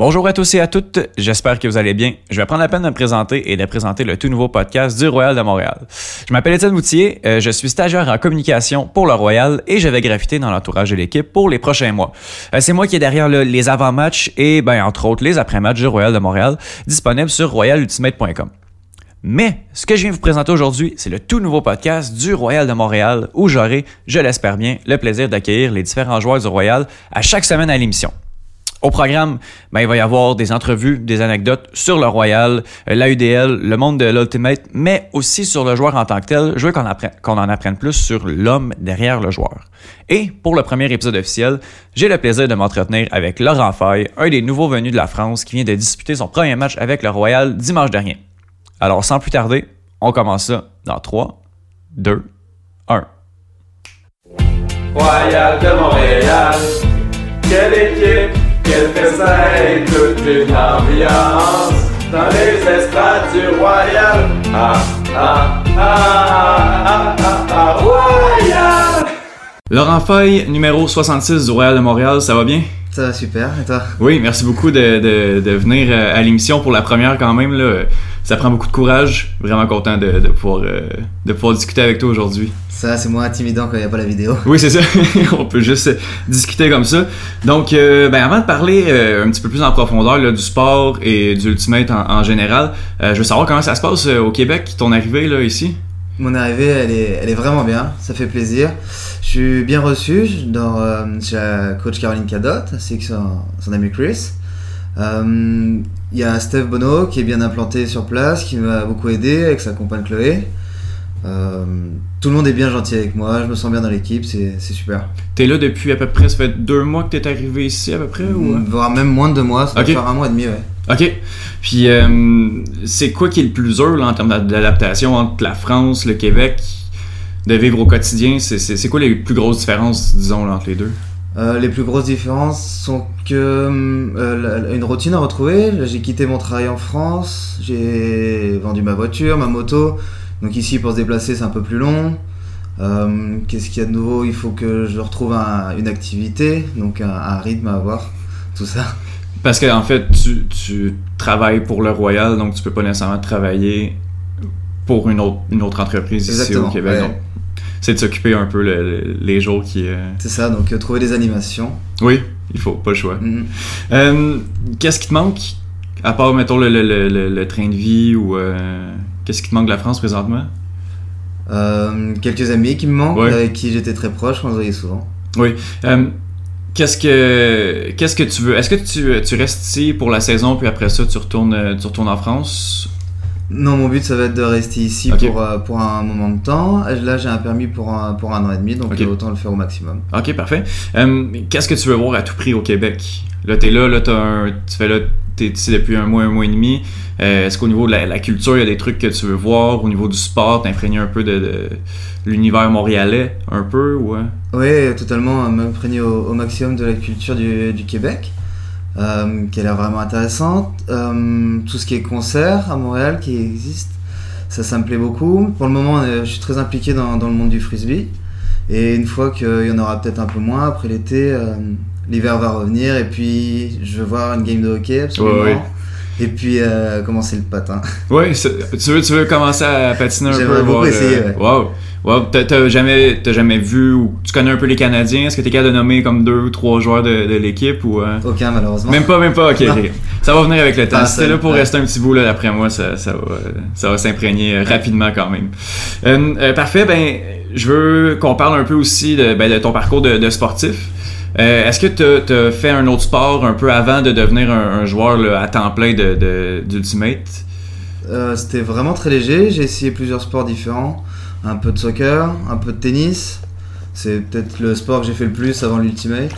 Bonjour à tous et à toutes, j'espère que vous allez bien. Je vais prendre la peine de me présenter et de présenter le tout nouveau podcast du Royal de Montréal. Je m'appelle Étienne Moutier, euh, je suis stagiaire en communication pour le Royal et je vais graffiter dans l'entourage de l'équipe pour les prochains mois. Euh, c'est moi qui est derrière les avant-matchs et, ben, entre autres, les après-matchs du Royal de Montréal, disponibles sur royalultimate.com. Mais ce que je viens vous présenter aujourd'hui, c'est le tout nouveau podcast du Royal de Montréal où j'aurai, je l'espère bien, le plaisir d'accueillir les différents joueurs du Royal à chaque semaine à l'émission. Au programme, ben, il va y avoir des entrevues, des anecdotes sur le Royal, euh, l'AUDL, le monde de l'Ultimate, mais aussi sur le joueur en tant que tel. Je veux qu'on, en apprenne plus sur l'homme derrière le joueur. Et pour le premier épisode officiel, j'ai le plaisir de m'entretenir avec Laurent Faye, un des nouveaux venus de la France qui vient de disputer son premier match avec le Royal dimanche dernier. Alors sans plus tarder, on commence ça dans 3, 2, 1. Royal de Montréal, quelle équipe quel festin, toute une ambiance dans les estrades du Royal. Ah, ah, ah, ah, ah, ah, Royal! Laurent Feuille, numéro 66 du Royal de Montréal, ça va bien? Ça va super, et toi? Oui, merci beaucoup de, de, de venir euh, à l'émission pour la première quand même. Là. Ça prend beaucoup de courage. Vraiment content de, de pouvoir, euh, de pouvoir discuter avec toi aujourd'hui. Ça, c'est moins intimidant quand il n'y a pas la vidéo. Oui, c'est ça. On peut juste discuter comme ça. Donc, euh, ben, avant de parler euh, un petit peu plus en profondeur là, du sport et du Ultimate en, général, je veux savoir comment ça se passe au Québec, ton arrivée là, ici? Mon arrivée, elle est, elle est vraiment bien. Ça fait plaisir. Je suis bien reçu dans, chez la coach Caroline Cadot, ainsi que son, son ami Chris. Il y a Steph Bono qui est bien implanté sur place, qui m'a beaucoup aidé avec sa compagne Chloé. Euh, tout le monde est bien gentil avec moi, je me sens bien dans l'équipe, c'est super. T'es là depuis à peu près, ça fait deux mois que t'es arrivé ici à peu près ou... Mm, voire même moins de deux mois, ça va faire un mois et demi, ouais. Ok. Puis euh, c'est quoi qui est le plus dur là, en termes d'adaptation entre la France, le Québec, de vivre au quotidien C'est quoi les plus grosses différences, disons, entre les deux? Euh, les plus grosses différences sont que une routine à retrouver. J'ai quitté mon travail en France, j'ai vendu ma voiture, ma moto, donc ici, pour se déplacer, c'est un peu plus long. Euh, qu'est-ce qu'il y a de nouveau? Il faut que je retrouve une activité, donc un, rythme à avoir, tout ça. Parce qu'en en fait, tu, travailles pour le Royal, donc tu peux pas nécessairement travailler pour une autre, une autre entreprise ici au Québec. C'est de s'occuper un peu les jours qui. Euh, c'est ça, donc euh, trouver des animations. Oui, il faut, pas le choix. Mm-hmm. Qu'est-ce qui te manque, à part, mettons, le, train de vie ou Qu'est-ce qui te manque de la France présentement? Euh, Quelques amis qui me manquent, avec qui j'étais très proche, on se voyait souvent. Oui. Euh, qu'est-ce que qu'est-ce que tu veux? Est-ce que tu, tu, restes ici pour la saison puis après ça tu retournes tu retournes en France? Non, mon but ça va être de rester ici pour, euh, pour un moment de temps. Là, j'ai un permis pour un, pour un an et demi, donc autant le faire au maximum. Ok, parfait. qu'est-ce que tu veux voir à tout prix au Québec? Là, t'es là, là, un, tu fais là, t'es ici depuis un mois, un mois et demi. Euh, est-ce qu'au niveau de la, culture, il y a des trucs que tu veux voir? Au niveau du sport, t'imprégner un peu de, l'univers montréalais, un peu? Ouais? Oui, totalement. M'imprégner au, maximum de la culture du, Québec, euh, qui a l'air vraiment intéressante. Euh, tout ce qui est concert à Montréal qui existe, ça, ça me plaît beaucoup. Pour le moment, je suis très impliqué dans, le monde du frisbee. Et une fois qu'il y en aura peut-être un peu moins après l'été, l'hiver va revenir et puis je veux voir une game de hockey absolument. Et puis euh, commencer le patin. Oui, tu veux, tu veux commencer à patiner un peu. J'aimerais beaucoup essayer. Euh, wow. Wow. T'as jamais, jamais vu ou tu connais un peu les Canadiens? Est-ce que t'es capable de nommer comme deux ou trois joueurs de, de l'équipe ou euh? Aucun malheureusement. Même pas, même pas. Ok. ça va venir avec le temps. Si t'es là pour rester un petit bout là d'après moi, ça, ça va, ça va s'imprégner rapidement quand même. parfait. Ben, je veux qu'on parle un peu aussi de, ben, de ton parcours de, de sportif. Euh, est-ce que tu as, fait un autre sport un peu avant de devenir un, joueur à temps plein d'Ultimate? Euh, c'était vraiment très léger. J'ai essayé plusieurs sports différents. Un peu de soccer, un peu de tennis. C'est peut-être le sport que j'ai fait le plus avant l'Ultimate.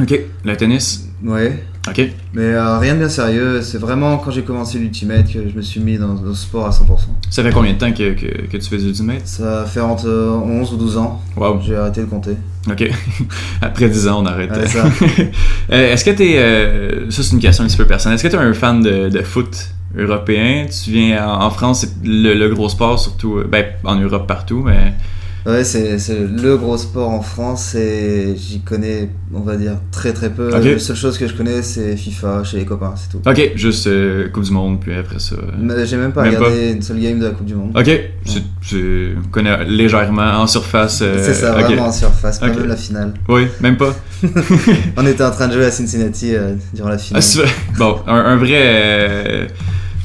Ok, le tennis Ouais. Ok. Mais euh, rien de bien sérieux. C'est vraiment quand j'ai commencé l'Ultimate que je me suis mis dans, le sport à 100%. Ça fait combien de temps que, que, tu fais l'Ultimate Ça fait entre 11 ou 12 ans. Wow. J'ai arrêté de compter. Ok. Après 10 ans, on arrête. Euh, est-ce que tu es. Euh, ça, c'est une question un petit peu personnelle. Est-ce que tu es un fan de, de foot? Européen Tu viens en, France, c'est le, gros sport, surtout. Ben, en Europe partout, mais. Ouais, c'est le gros sport en France et j'y connais, on va dire, très très peu. La seule chose que je connais, c'est FIFA chez les copains, c'est tout. Ok, juste euh, Coupe du Monde, puis après ça. euh, J'ai même pas Même regardé une seule game de la Coupe du Monde. Ok, on connaît légèrement en surface. euh, c'est ça, vraiment en surface, pas Ok. même la finale. Oui, même pas. On était en train de jouer à Cincinnati euh, durant la Ah, finale. bon, un, un vrai.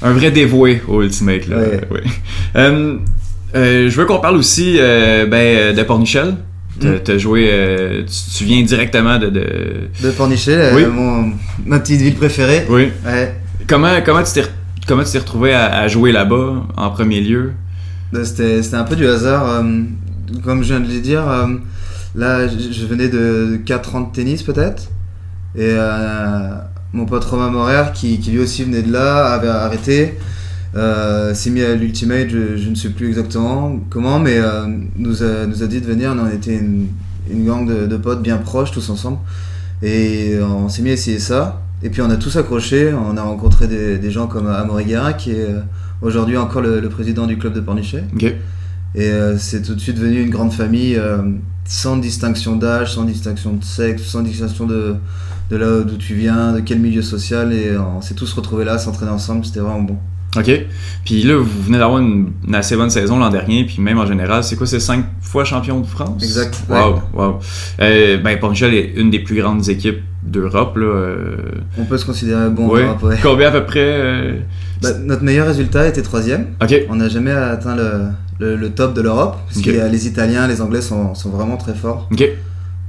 Un vrai dévoué au Ultimate, là. Ouais. Euh, euh, je veux qu'on parle aussi euh, ben, de Pornichel. Mm. t'as joué. tu, tu viens directement de. de- De Pornichet, euh, Oui. mon, ma petite ville préférée. Oui. Ouais. Comment, comment tu t'es comment tu t'es retrouvé à, à jouer là-bas en premier lieu? Euh, C'était un peu du hasard. comme je viens de le dire, là, je, venais de 4 ans de tennis peut-être. Et mon pote Romain Morer, qui, lui aussi venait de là, avait arrêté. euh, s'est mis à l'Ultimate, je, ne sais plus exactement comment, mais euh, nous, a, dit de venir. On était une, gang de, potes bien proches, tous ensemble. Et on s'est mis à essayer ça. Et puis on a tous accroché. On a rencontré des, gens comme Amaury Guerra, qui est euh, aujourd'hui encore le, président du club de Pornichet. Et euh, c'est tout de suite devenu une grande famille, euh, sans distinction d'âge, sans distinction de sexe, sans distinction de, de là d'où tu viens, de quel milieu social. Et on s'est tous retrouvés là, s'entraîner ensemble, c'était vraiment bon. Ok. Puis là, vous venez d'avoir une, une assez bonne saison l'an dernier, puis même en général, c'est quoi, c'est cinq fois champion de France? Exact, Wow, wow. Euh, ben, Pornichel est une des plus grandes équipes d'Europe, euh, On peut se considérer bon ouais. Europe, ouais. Combien à peu près euh, Bah, notre meilleur résultat était troisième. Ok. On n'a jamais atteint le, le, le top de l'Europe, parce que les- Italiens, les Anglais sont, sont vraiment très forts. Ok.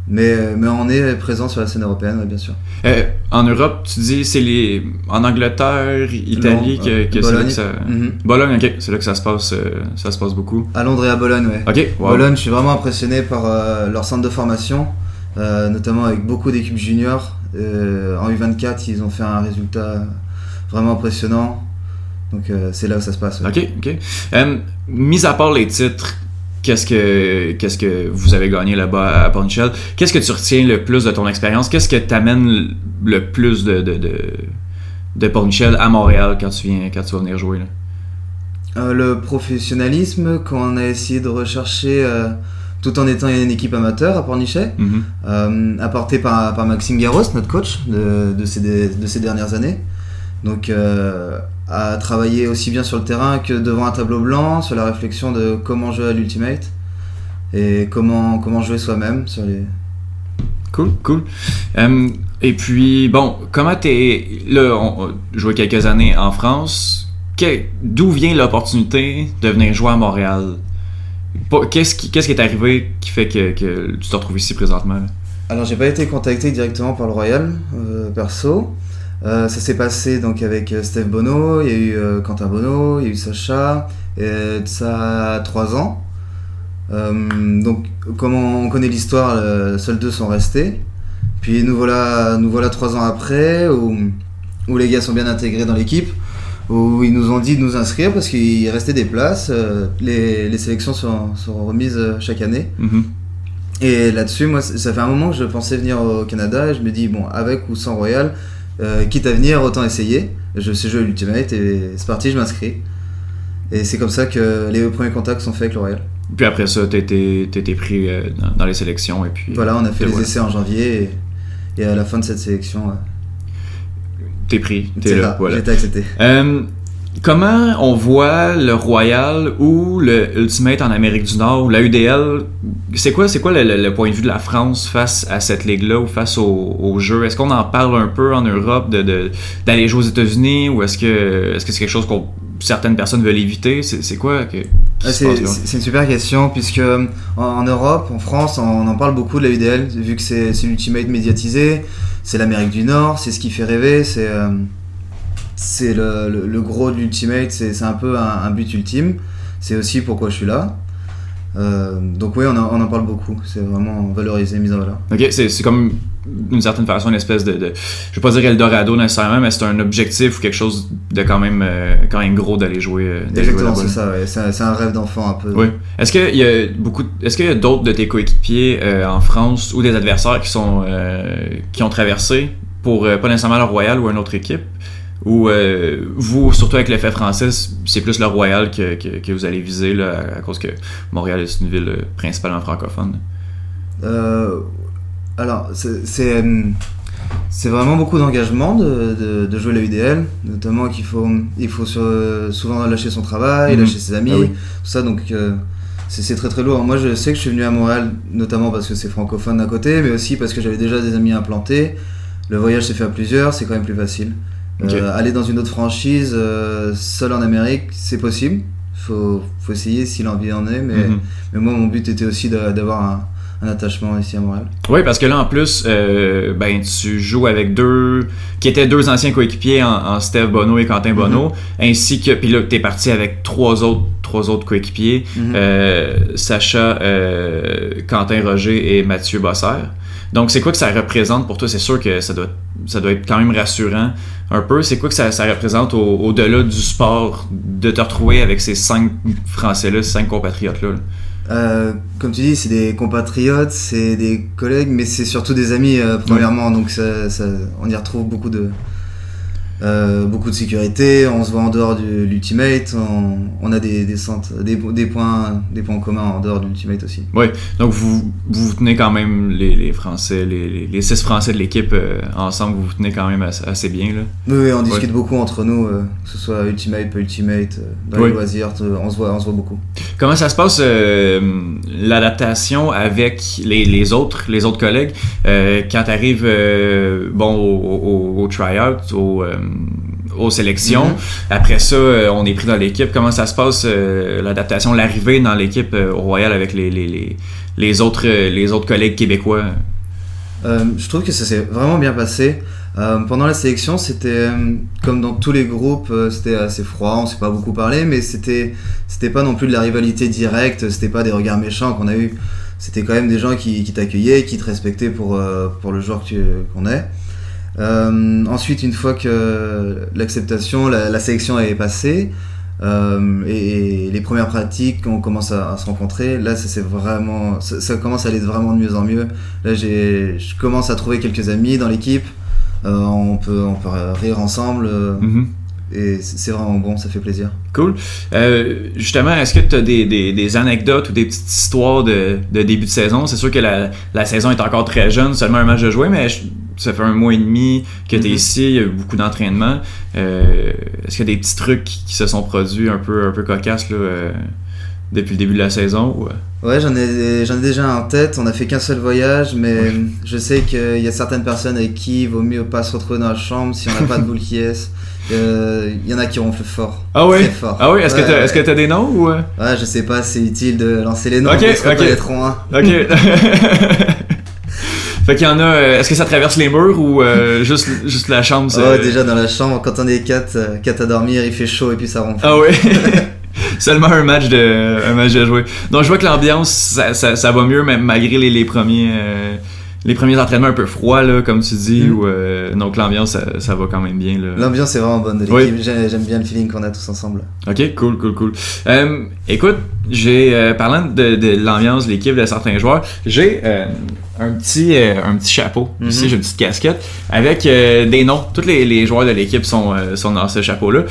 Mais, mais on est présent sur la scène européenne, bien sûr. Euh, en Europe, tu dis c'est les en Angleterre, Italie que, que c'est là Bologne. que ça. Mhm. Bologne, ok, c'est là que ça se passe, euh, ça se passe beaucoup. À Londres et à Bologne, ouais. Ok. Wow. Bologne, je suis vraiment impressionné par euh, leur centre de formation, euh, notamment avec beaucoup d'équipes juniors. En U24, ils ont fait un résultat vraiment impressionnant. Donc euh, c'est là où ça se passe. ouais. Ok, ok. Euh, mis à part les titres, qu'est-ce que qu'est-ce que vous avez gagné là-bas à Pornichel Qu'est-ce que tu retiens le plus de ton expérience? Qu'est-ce que t'amène le plus de de, de, de Pornichel à Montréal quand tu viens quand tu vas venir jouer là? Euh, le professionnalisme qu'on a essayé de rechercher euh, tout en étant une équipe amateur à Pornichet, Mhm. euh, apporté par, par Maxime Garros, notre coach de, de, ces, de ces dernières années. Donc, à travailler aussi bien sur le terrain que devant un tableau blanc, sur la réflexion de comment jouer à l'Ultimate et comment, comment jouer soi-même sur les. Cool, cool. Euh, et puis, bon, comment t'es. Là, on joué quelques années en France. Que- D'où vient l'opportunité de venir jouer à Montréal? Qu'est-ce qui, qu'est-ce qui est arrivé qui fait que, que tu te retrouves ici présentement là? Alors, j'ai pas été contacté directement par le Royal, euh, perso. Euh, ça s'est passé donc avec euh, Steph Bono, il y a eu euh, Quentin Bono, il y a eu Sacha, et ça a 3 ans. Donc, comme on connaît l'histoire, seuls deux sont restés. Puis nous voilà, nous voilà 3 ans après, où, où les gars sont bien intégrés dans l'équipe, où ils nous ont dit de nous inscrire parce qu'il restait des places. euh, les, les sélections sont, sont remises chaque année. Mhm. Et là-dessus, moi, ça fait un moment que je pensais venir au Canada et je me dis, bon, avec ou sans Royal, euh, quitte à venir, autant essayer. Je sais jouer à l'Ultimate et c'est parti, je m'inscris. Et c'est comme ça que les premiers contacts sont faits avec le Royal. Puis après ça, t'as été, pris euh, dans, les sélections et puis. Voilà, on a fait les voilà. essais en janvier et, et à la fin de cette sélection, euh, T'es pris, t'es là. là, voilà. j'ai été accepté. Euh, comment on voit le Royal ou le Ultimate en Amérique du Nord, la UDL C'est quoi, c'est quoi le, le- le point de vue de la France face à cette ligue-là ou face au, au jeu? Est-ce qu'on en parle un peu en Europe de, d'aller jouer aux États-Unis ou est-ce que est-ce que c'est quelque chose que certaines personnes veulent éviter? C'est, quoi que, Ah, c'est une super question puisque euh, en, en Europe, en France, on en parle beaucoup de la UDL vu que c'est c'est l'ultimate médiatisé, c'est l'Amérique du Nord, c'est ce qui fait rêver, c'est euh, c'est le, le- le gros de l'ultimate, c'est un peu un, un but ultime, c'est aussi pourquoi je suis là. Euh, donc oui, on en, on en parle beaucoup, c'est vraiment valorisé, mis en valeur. Ok, c'est, comme d'une certaine façon une espèce de, de je vais pas dire Eldorado nécessairement, mais c'est un objectif ou quelque chose de quand même euh, quand même gros d'aller jouer. euh, Exactement, c'est ça, ouais. c'est un, rêve d'enfant un peu. Oui. Est-ce qu'il y a beaucoup, est-ce qu'il y a d'autres de tes coéquipiers en France ou des adversaires qui sont qui ont traversé pour pas nécessairement le Royal ou une autre équipe? Ou euh, vous, surtout avec l'effet français, c'est plus le Royal que, que, que vous allez viser là, à, cause que Montréal est une ville euh, principalement francophone? Euh, alors, c'est- c'est vraiment beaucoup d'engagement de, de, de jouer la UDL, notamment qu'il faut, il faut sur- souvent lâcher son travail, Mhm. lâcher ses amis, Ah oui. tout ça, donc euh, c'est c'est très très lourd. Moi, je sais que je suis venu à Montréal, notamment parce que c'est francophone d'un côté, mais aussi parce que j'avais déjà des amis implantés. Le voyage s'est fait à plusieurs, c'est quand même plus facile. Ok. Euh, aller dans une autre franchise, euh, seul en Amérique, c'est possible. Faut, faut essayer si l'envie en est, mais, Mhm. mais moi, mon but était aussi d'a- d'avoir un, un attachement ici à Montréal. Oui, parce que là, en plus, euh, ben, tu joues avec deux, qui étaient deux anciens coéquipiers en, en Steve Bonneau et Quentin Bonneau, ainsi que, puis là, t'es parti avec trois autres, trois autres coéquipiers, Mhm. Sacha, Quentin Roger et Mathieu Bossert. Donc, c'est quoi que ça représente pour toi? C'est sûr que ça doit, ça doit être quand même rassurant un peu. C'est quoi que ça, ça représente au- au-delà du sport de te retrouver avec ces cinq Français-là, ces cinq compatriotes-là? là? Euh, comme tu dis, c'est des compatriotes, c'est des collègues, mais c'est surtout des amis, euh, premièrement. Donc, ça, ça- on y retrouve beaucoup de, euh, beaucoup de sécurité. On se voit en dehors de l'Ultimate. On, on a des, des, centres, des, des points, des points communs en dehors de l'Ultimate aussi. Donc, vous, vous tenez quand même les, les Français, les, les, six Français de l'équipe euh, ensemble, vous vous tenez quand même assez, assez bien. Là. Oui, oui, on discute beaucoup entre nous, euh, que ce soit Ultimate, pas Ultimate, dans Oui. les loisirs, on se voit, on se voit beaucoup. Comment ça se passe l'adaptation avec les, les autres les autres collègues quand tu arrives bon au, au, au tryout, au, aux sélections. Mhm. Après ça, euh, on est pris dans l'équipe. Comment ça se passe euh, l'adaptation, l'arrivée dans l'équipe euh, au Royal avec les, les, les, les autres euh, les autres collègues québécois? Euh, je trouve que ça s'est vraiment bien passé. Euh, pendant la sélection, c'était euh, comme dans tous les groupes, euh, c'était assez froid, on s'est pas beaucoup parlé, mais c'était c'était pas non plus de la rivalité directe, c'était pas des regards méchants qu'on a eu. C'était quand même des gens qui, qui t'accueillaient, qui te respectaient pour, euh, pour le joueur qu'on est. Euh, ensuite, une fois que l'acceptation, la, la sélection est passée, euh, et, et les premières pratiques, on commence à, à se rencontrer. Là, ça c'est vraiment, ça, ça commence à aller vraiment de mieux en mieux. Là, j'ai, je commence à trouver quelques amis dans l'équipe. Euh, on peut, on peut rire ensemble. euh, Mhm. Et c'est vraiment bon, ça fait plaisir. Cool. Justement, est-ce que tu as des, des, des anecdotes ou des petites histoires de, de début de saison? C'est sûr que la, la saison est encore très jeune, seulement un match de jouer, mais je- ça fait un mois et demi que tu es Mhm. ici, il y a eu beaucoup d'entraînement. Euh, est-ce qu'il y a des petits trucs qui se sont produits un peu, un peu cocasses là, euh, depuis le début de la saison? Ou, euh? Ouais, j'en ai, j'en ai déjà en tête. On a fait qu'un seul voyage, mais je sais qu'il y a certaines personnes avec qui il vaut mieux pas se retrouver dans la chambre si on n'a pas de boule qui est. Euh, Il y en a qui ronflent fort. Ah oui? Très fort. Ah oui? Est-ce Ouais, que tu as, ouais. t'as des noms ou... Ouais, je sais pas, c'est utile de lancer les noms. Ok, se ok. reconnaîtront, hein. Ok. fait qu'il y en a... euh, Est-ce que ça traverse les murs ou euh, juste, juste la chambre? Ouais, déjà dans la chambre, quand on est 4, 4 à dormir, il fait chaud et puis ça ronfle. Ah oui. Seulement un match de un match de jouer. Donc je vois que l'ambiance ça, ça, ça va mieux même malgré les, les premiers euh, les premiers entraînements un peu froids là comme tu dis Mm. euh, donc l'ambiance ça, ça va quand même bien là. L'ambiance est vraiment bonne de Oui. l'équipe. J'ai- J'aime bien le feeling qu'on a tous ensemble. OK, cool cool cool. Euh, écoute, j'ai euh, parlant de, de l'ambiance de l'équipe de certains joueurs, j'ai euh, un petit euh, un petit chapeau Mhm. ici, j'ai une petite casquette avec euh, des noms. Tous les, les joueurs de l'équipe sont euh, sont dans ce chapeau là.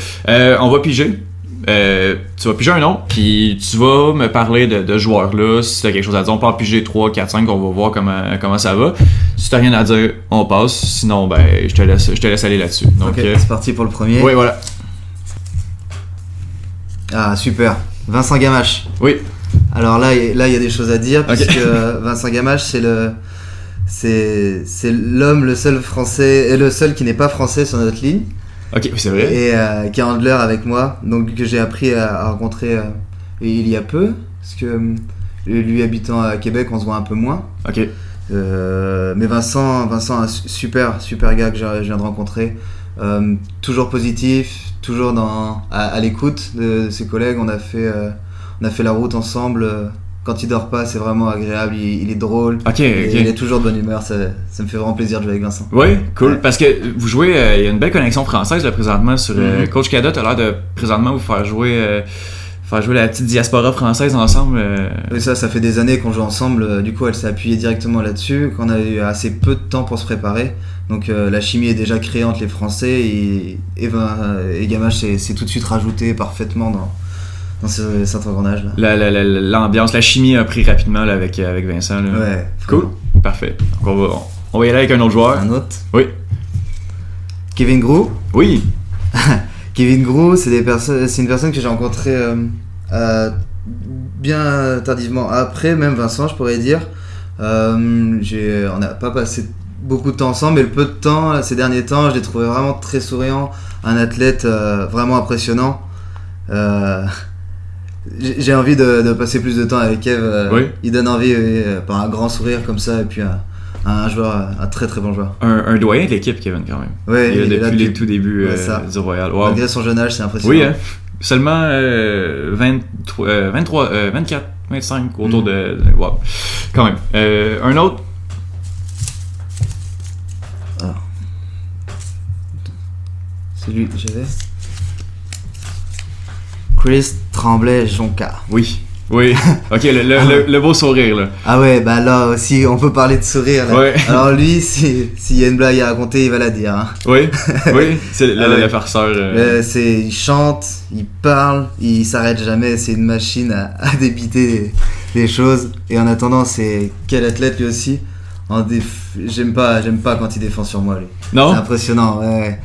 on va piger tu vas piger un nom, puis tu vas me parler de, de joueurs là. Si t'as quelque chose à dire, on peut en piger 3, 4, 5, on va voir comment, comment ça va. Si t'as rien à dire, on passe. Sinon, ben, je te laisse, je te laisse aller là-dessus. Donc, c'est parti pour le premier. oui, voilà. Ah, super. Vincent Gamache. Oui. Alors là, il- là, il y a des choses à dire, puisque euh, Vincent Gamache, c'est le. C'est c'est l'homme, le seul français, et le seul qui n'est pas français sur notre ligne, Ok, c'est vrai. et euh, qui est handler avec moi, donc que j'ai appris à, à rencontrer euh, il y a peu, parce que euh, lui habitant à Québec, on se voit un peu moins. Ok. Mais Vincent, Vincent, un su- super, super gars que je je viens de rencontrer. Toujours positif, toujours dans, à, à l'écoute de, ses collègues. On a fait, on a fait la route ensemble. euh, Quand il dort pas, c'est vraiment agréable. Il, il est drôle. Ok, et ok. Il est toujours de bonne humeur. Ça, ça me fait vraiment plaisir de jouer avec Vincent. Oui, cool. Ouais. Parce que vous jouez, euh, il y a une belle connexion française là, présentement sur euh, Mhm. Coach Cada. T'as l'air de présentement vous faire jouer, euh, faire jouer la petite diaspora française ensemble. euh. Et ça, ça fait des années qu'on joue ensemble. Du coup, elle s'est appuyée directement là-dessus. Qu'on a eu assez peu de temps pour se préparer. Donc euh, la chimie est déjà créée entre les Français et, et, ben, et Gamache s'est tout de suite rajouté parfaitement dans, dans ce- cet engrenage là. La- la- la- L'ambiance, la chimie a pris rapidement là, avec, avec Vincent. là. Ouais. Cool. Parfait. Donc, on, va, on va y aller avec un autre joueur. Un autre? Oui. Kevin Grou. Oui. Kevin Grou, c'est des personnes, c'est une personne que j'ai rencontrée euh, euh, bien tardivement après, même Vincent, je pourrais dire. Euh, j'ai- on n'a pas passé beaucoup de temps ensemble, mais le peu de temps, ces derniers temps, je l'ai trouvé vraiment très souriant, un athlète euh, vraiment impressionnant. J'ai envie de, de passer plus de temps avec Kev. euh, Oui. Il donne envie euh, par un grand sourire comme ça, et puis un, un joueur, un très très bon joueur. Un, un doyen de l'équipe, Kevin, quand même. Ouais, Il est il est là depuis les tout débuts Ouais, euh, du Royal. Wow. Malgré son jeune âge, c'est impressionnant. Oui, hein. Seulement euh, 23, euh, 23 euh, 24, 25 autour Mm. de, Wow. Quand même. Un autre. C'est lui que j'avais. Chris Tremblay-Jonca. Oui. Oui. Ok, le, le, le- le beau sourire, là. Ah ouais, bah là aussi, on peut parler de sourire. Là. Ouais. Alors lui, si- s'il y a une blague à raconter, il va la dire. hein. Oui. Oui. C'est le, Ah ouais. farceur. euh, Euh, c'est, il chante, il parle, il s'arrête jamais. C'est une machine à, à débiter les, choses. Et en attendant, c'est quel athlète lui aussi? En déf- J'aime pas, j'aime pas quand il défend sur moi lui. C'est Non? impressionnant. Ouais.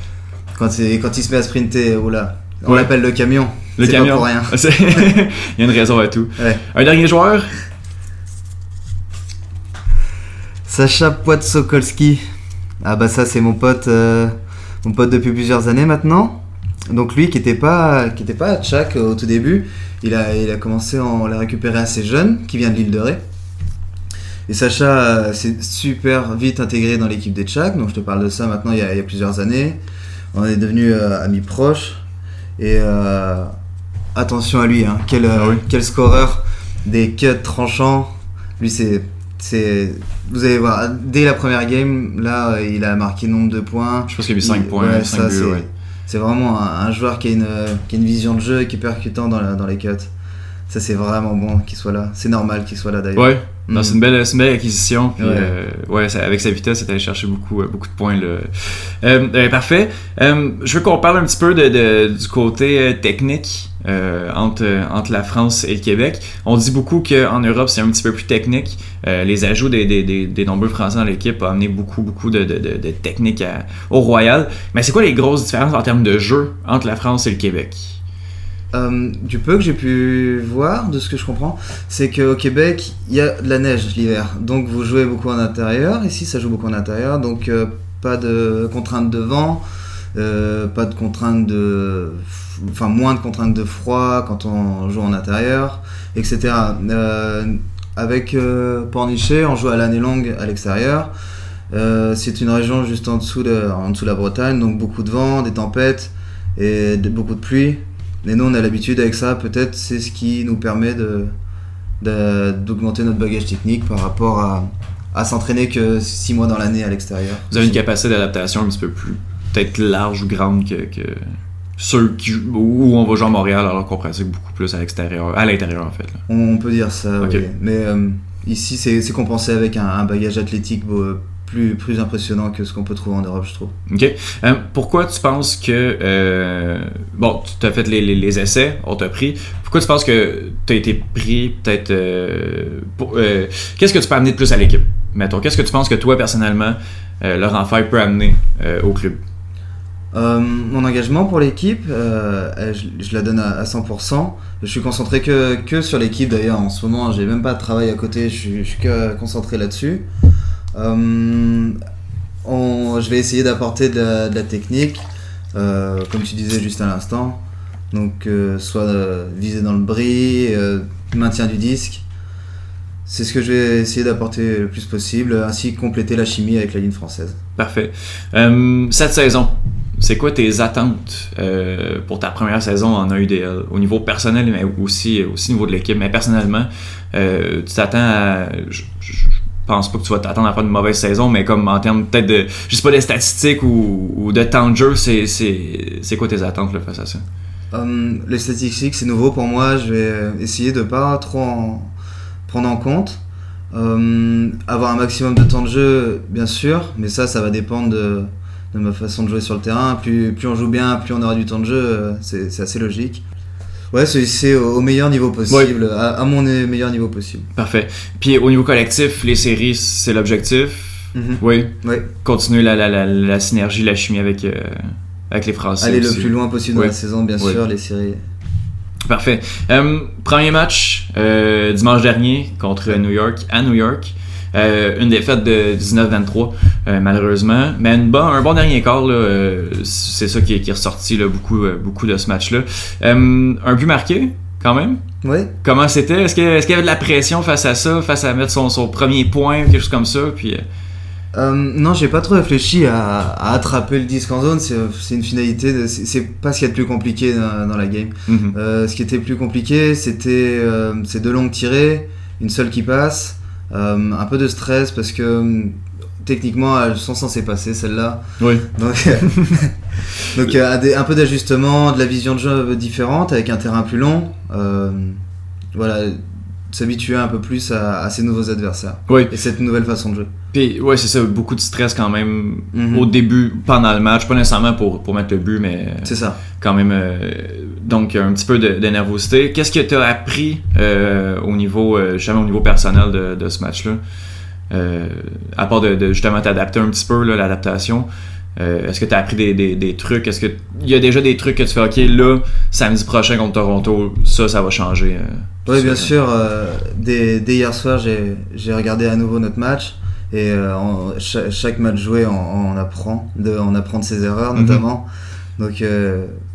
Quand, c'est- quand il se met à sprinter, oula. On Ouais. l'appelle le camion. Le camion. pas pour rien. C'est- Il y a une raison à tout. Ouais. Un dernier joueur? Sacha Poitsokolski. Ah bah ça c'est mon pote, euh, mon pote depuis plusieurs années maintenant. Donc lui qui était pas, qui était pas à Tchak au tout début, il a, il a commencé, en- on l'a récupéré assez jeune, qui vient de l'île de Ré. Et Sacha euh, s'est super vite intégré dans l'équipe des Tchak, donc je te parle de ça maintenant il y a, il y a plusieurs années. On est devenus euh, amis proches. Et euh, attention à lui, hein, quel, euh, Ah oui. quel scoreur, des cuts tranchants. Lui c'est c'est vous allez voir dès la première game là euh, il a marqué nombre de points Je pense qu'il a mis 5 Il- points, ouais, 5 ça, buts, c'est ouais. c'est vraiment un, un joueur qui a, une, euh, qui a une vision de jeu et qui est percutant dans, la- dans les cuts ça c'est vraiment bon qu'il soit là c'est normal qu'il soit là d'ailleurs Ouais. Non, Mm. c'est une belle, une belle acquisition. Puis, Ouais. euh, ouais, ça- avec sa vitesse, c'est allé chercher beaucoup, euh, beaucoup de points. Là. Euh, euh, parfait. Euh, je veux qu'on parle un petit peu de, de- du côté euh, technique euh, entre, entre la France et le Québec. On dit beaucoup qu'en Europe, c'est un petit peu plus technique. Euh, les ajouts des, des, des, des nombreux Français dans l'équipe ont amené beaucoup, beaucoup de, de, de, de technique à- au Royal. Mais c'est quoi les grosses différences en termes de jeu entre la France et le Québec? Euh, du peu que j'ai pu voir, de ce que je comprends, c'est qu'au Québec, il y a de la neige l'hiver. Donc vous jouez beaucoup en intérieur. Ici, ça joue beaucoup en intérieur. Donc euh, pas de contraintes de vent, euh, pas de contraintes de. Enfin, moins de contraintes de froid quand on joue en intérieur, etc. Avec Pornichet, on joue à l'année longue à l'extérieur. C'est une région juste en dessous, de, en la Bretagne, donc beaucoup de vent, des tempêtes et beaucoup de pluie. Mais nous, on a l'habitude avec ça. Peut-être c'est ce qui nous permet de, de- d'augmenter notre bagage technique par rapport à, à s'entraîner que 6 mois dans l'année à l'extérieur. Vous avez une capacité d'adaptation un petit peu plus peut-être large ou grande que, que ceux qui, où on va jouer à Montréal alors qu'on pratique beaucoup plus à l'extérieur, à l'intérieur en fait. là. On peut dire ça, oui. Mais euh, ici, c'est, c'est compensé avec un, un bagage athlétique beau- plus, plus impressionnant que ce qu'on peut trouver en Europe, je trouve. Ok. Euh, pourquoi tu penses que euh, bon, tu as fait les, les- les essais, on t'a pris. Pourquoi tu penses que tu as été pris peut-être euh, Qu'est-ce que tu peux amener de plus à l'équipe Mettons, qu'est-ce que tu penses que toi personnellement, Laurent Fay peut amener au club? Mon engagement pour l'équipe, je, je la donne à, à 100%. Je suis concentré que, que sur l'équipe d'ailleurs. En ce moment, j'ai même pas de travail à côté. Je je suis que concentré là-dessus. Euh, je vais essayer d'apporter de, la- technique, euh, comme tu disais juste à l'instant. Donc, euh, soit viser dans le bris, maintien du disque. C'est ce que je vais essayer d'apporter le plus possible, ainsi compléter la chimie avec la ligne française. Parfait. Cette saison, c'est quoi tes attentes pour ta première saison en AUDL au niveau personnel, mais aussi, au niveau de l'équipe, mais personnellement, tu t'attends à. Pense pas que tu vas t'attendre à faire une mauvaise saison, mais comme en termes peut-être de. Je sais pas, des statistiques ou, ou de temps de jeu, c'est, c'est, quoi tes attentes là, face à ça? Hum, les statistiques, c'est nouveau pour moi. Je vais essayer de pas trop en prendre en compte. Euh, avoir un maximum de temps de jeu, bien sûr, mais ça, ça va dépendre de, de ma façon de jouer sur le terrain. Plus, plus on joue bien, plus on aura du temps de jeu, euh, c'est assez logique. Ouais, c'est- au meilleur niveau possible, à, à mon meilleur niveau possible. Parfait. Puis au niveau collectif, les séries, c'est l'objectif? Mhm. Oui. Ouais. Continuer la, la, la, la synergie, la chimie avec, euh, avec les Français. Aller le plus loin possible Ouais. dans la saison, bien Ouais. sûr, les séries. Parfait. Euh, premier match euh, dimanche dernier contre New York à New York. Euh, une défaite de 19-23 euh, malheureusement. Mais une bon- un bon dernier quart, là, euh, c'est ça qui est, qui est ressorti là, beaucoup, beaucoup de ce match-là. Un but marqué quand même. Ouais. Comment c'était? Est-ce qu'il y avait de la pression face à ça, face à mettre son, son premier point, quelque chose comme ça? Puis, euh, non, j'ai pas trop réfléchi à, à attraper le disque en zone, c'est une finalité, c'est pas ce qu'il y a de plus compliqué dans, dans la game. mhm. Euh, ce qui était plus compliqué, c'était euh, ces deux longues tirées, une seule qui passe, un peu de stress parce que euh, techniquement elles sont censées passer celles-là. Oui. Donc, donc euh, des- un peu d'ajustement, de la vision de jeu différente avec un terrain plus long. Euh, voilà, s'habituer un peu plus à, à ces nouveaux adversaires Oui. et cette nouvelle façon de jouer. Puis, ouais, c'est ça, beaucoup de stress quand même Mhm. au début, pendant le match. Pas nécessairement pour, pour mettre le but, mais C'est ça. quand même. euh, donc, un petit peu de, de nervosité. Qu'est-ce que tu as appris euh, au niveau, euh, au niveau personnel de, de ce match-là? Euh, À part de, de justement t'adapter un petit peu, l'adaptation. Euh, Est-ce que tu as appris des, des, des trucs? Est-ce qu'il y a déjà des trucs que tu fais, OK, là, samedi prochain contre Toronto, ça, ça va changer euh, Oui, bien sûr. euh, dès, dès hier soir, j'ai regardé à nouveau notre match. Et en- chaque, match joué, on, on apprend, de, on apprend de ses erreurs Mhm. notamment. Donc,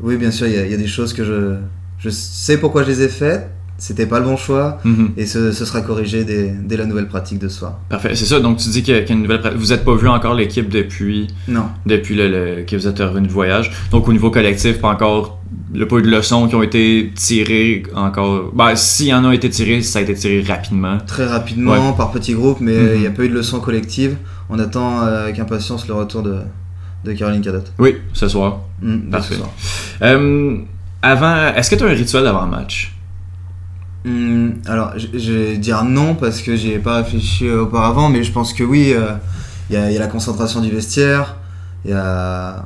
oui, bien sûr, il y, a- il y a des choses que je, je sais pourquoi je les ai faites. C'était pas le bon choix. Mhm. Et ce, ce sera corrigé dès, dès la nouvelle pratique de ce soir. Parfait, c'est ça. Donc, tu dis qu'il y a, qu'il y a une nouvelle. pra- Vous n'êtes pas vu encore l'équipe depuis. Non. depuis le, le- que vous êtes revenu de voyage. Donc au niveau collectif, pas encore il n'y a pas eu de leçons qui ont été tirées encore. Ben, s'il y en a été tirées, ça a été tiré rapidement. Très rapidement, par petits groupes, mais Mhm. il n'y a pas eu de leçon collective. On attend euh, avec impatience le retour de, de Caroline Cadot. Oui, ce soir. Mhm, de Parfait. ce soir. Euh, avant, est-ce que tu as un rituel avant le match? Hmm, alors, je, vais dire non parce que j'y ai pas réfléchi euh, auparavant, mais je pense que oui. euh, Il y, a, il y a la concentration du vestiaire, il y a,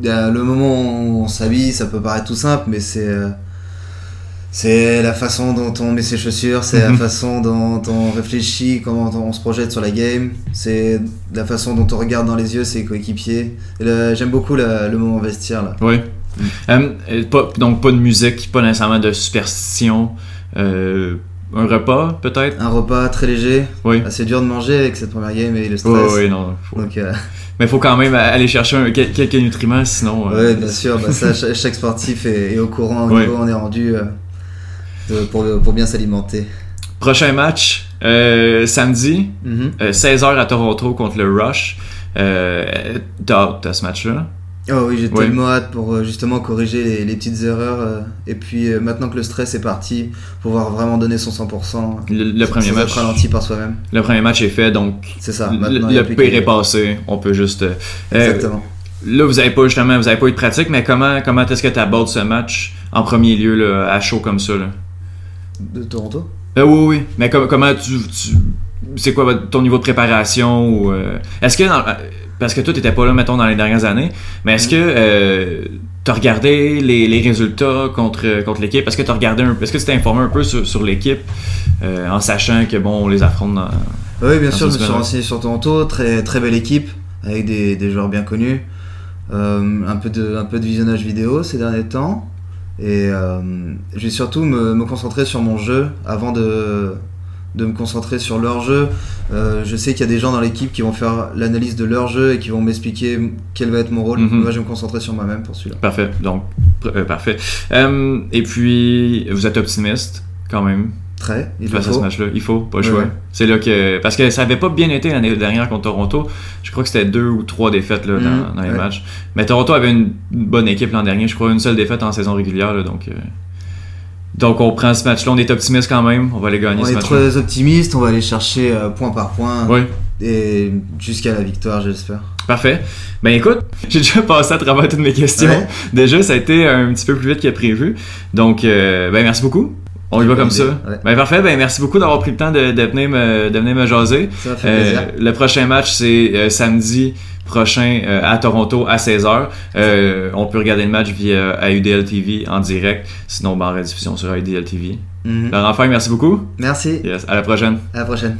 il y a le moment où on s'habille, ça peut paraître tout simple, mais c'est euh, c'est la façon dont on met ses chaussures, c'est Mhm. la façon dont on réfléchit, comment on se projette sur la game, c'est la façon dont on regarde dans les yeux ses coéquipiers. J'aime beaucoup la- le moment vestiaire là. Oui. Pas- donc pas de musique, pas nécessairement de superstition. Euh, un repas peut-être? Un repas très léger, Oui. assez dur de manger avec cette première game et le Oui, stress. oui, non. faut- Donc, euh, Mais il faut quand même aller chercher un- quelques nutriments, sinon. euh, Ouais, bien sûr, bah ça, cha- chaque sportif est, est au courant au Ouais. niveau où on est rendu de- pour, pour bien s'alimenter. Prochain match, samedi, Mhm. Euh, 16h à Toronto contre le Rush. T'as à ce match-là? Oh oui, j'ai Ouais. tellement hâte pour euh, justement corriger les, les petites erreurs. euh, et puis euh, maintenant que le stress est parti, pouvoir vraiment donner son 100%. Le, le premier match. ralenti par soi-même. Le premier match est fait, donc C'est ça. le, Maintenant, pire est passé. On peut juste. euh, Exactement. là, vous avez pas justement, vous avez pas eu de pratique, mais comment, comment est-ce que tu abordes ce match en premier lieu là, à chaud comme ça? Là? De Toronto? Oui, oui. Mais com- comment tu, tu- c'est quoi ton niveau de préparation ou est-ce que dans- parce que toi t'étais pas là mettons dans les dernières années, mais est-ce que euh, t'as regardé les, les résultats contre contre l'équipe? Est-ce que t'as regardé un, est-ce que tu t'es informé un peu sur, sur l'équipe euh, en sachant que bon on les affronte dans Oui, bien sûr, je me suis renseigné sur Toronto. Très, très belle équipe, avec des, des joueurs bien connus. Euh, un, peu de, un peu de visionnage vidéo ces derniers temps. Et euh, je vais surtout me, me concentrer sur mon jeu avant de, de me concentrer sur leur jeu. Euh, je sais qu'il y a des gens dans l'équipe qui vont faire l'analyse de leur jeu et qui vont m'expliquer quel va être mon rôle. Mhm. Moi, je vais me concentrer sur moi-même pour celui-là. Parfait. Donc euh, parfait. Euh, et puis vous êtes optimiste quand même Très, il face à ce faut. match-là. Il faut, pas le Ouais, choix. ouais. C'est là que. Parce que ça avait pas bien été l'année dernière contre Toronto. Je crois que c'était deux ou trois défaites là, dans, Mhm, dans les ouais. matchs. Mais Toronto avait une bonne équipe l'an dernier. Je crois une seule défaite en saison régulière. là, donc, donc on prend ce match-là. On est optimiste quand même. On va aller gagner On ce est très optimiste, on va aller chercher euh, point par point Oui, et jusqu'à la victoire, j'espère. parfait. Ben écoute, j'ai déjà passé à travers toutes mes questions. Ouais. Déjà, ça a été un petit peu plus vite que prévu. Donc, euh, ben merci beaucoup. On y va comme ça. Ouais. Ben parfait, ben merci beaucoup d'avoir pris le temps de, de venir me de venir me jaser. Ça fait Euh, plaisir. le prochain match c'est euh, samedi prochain euh, à Toronto à 16h. Euh, on peut regarder le match via AUDL TV en direct, sinon ben, en rediffusion sur AUDL TV. Mhm. Laurent Fay, merci beaucoup. Merci, Yes, à la prochaine. à la prochaine.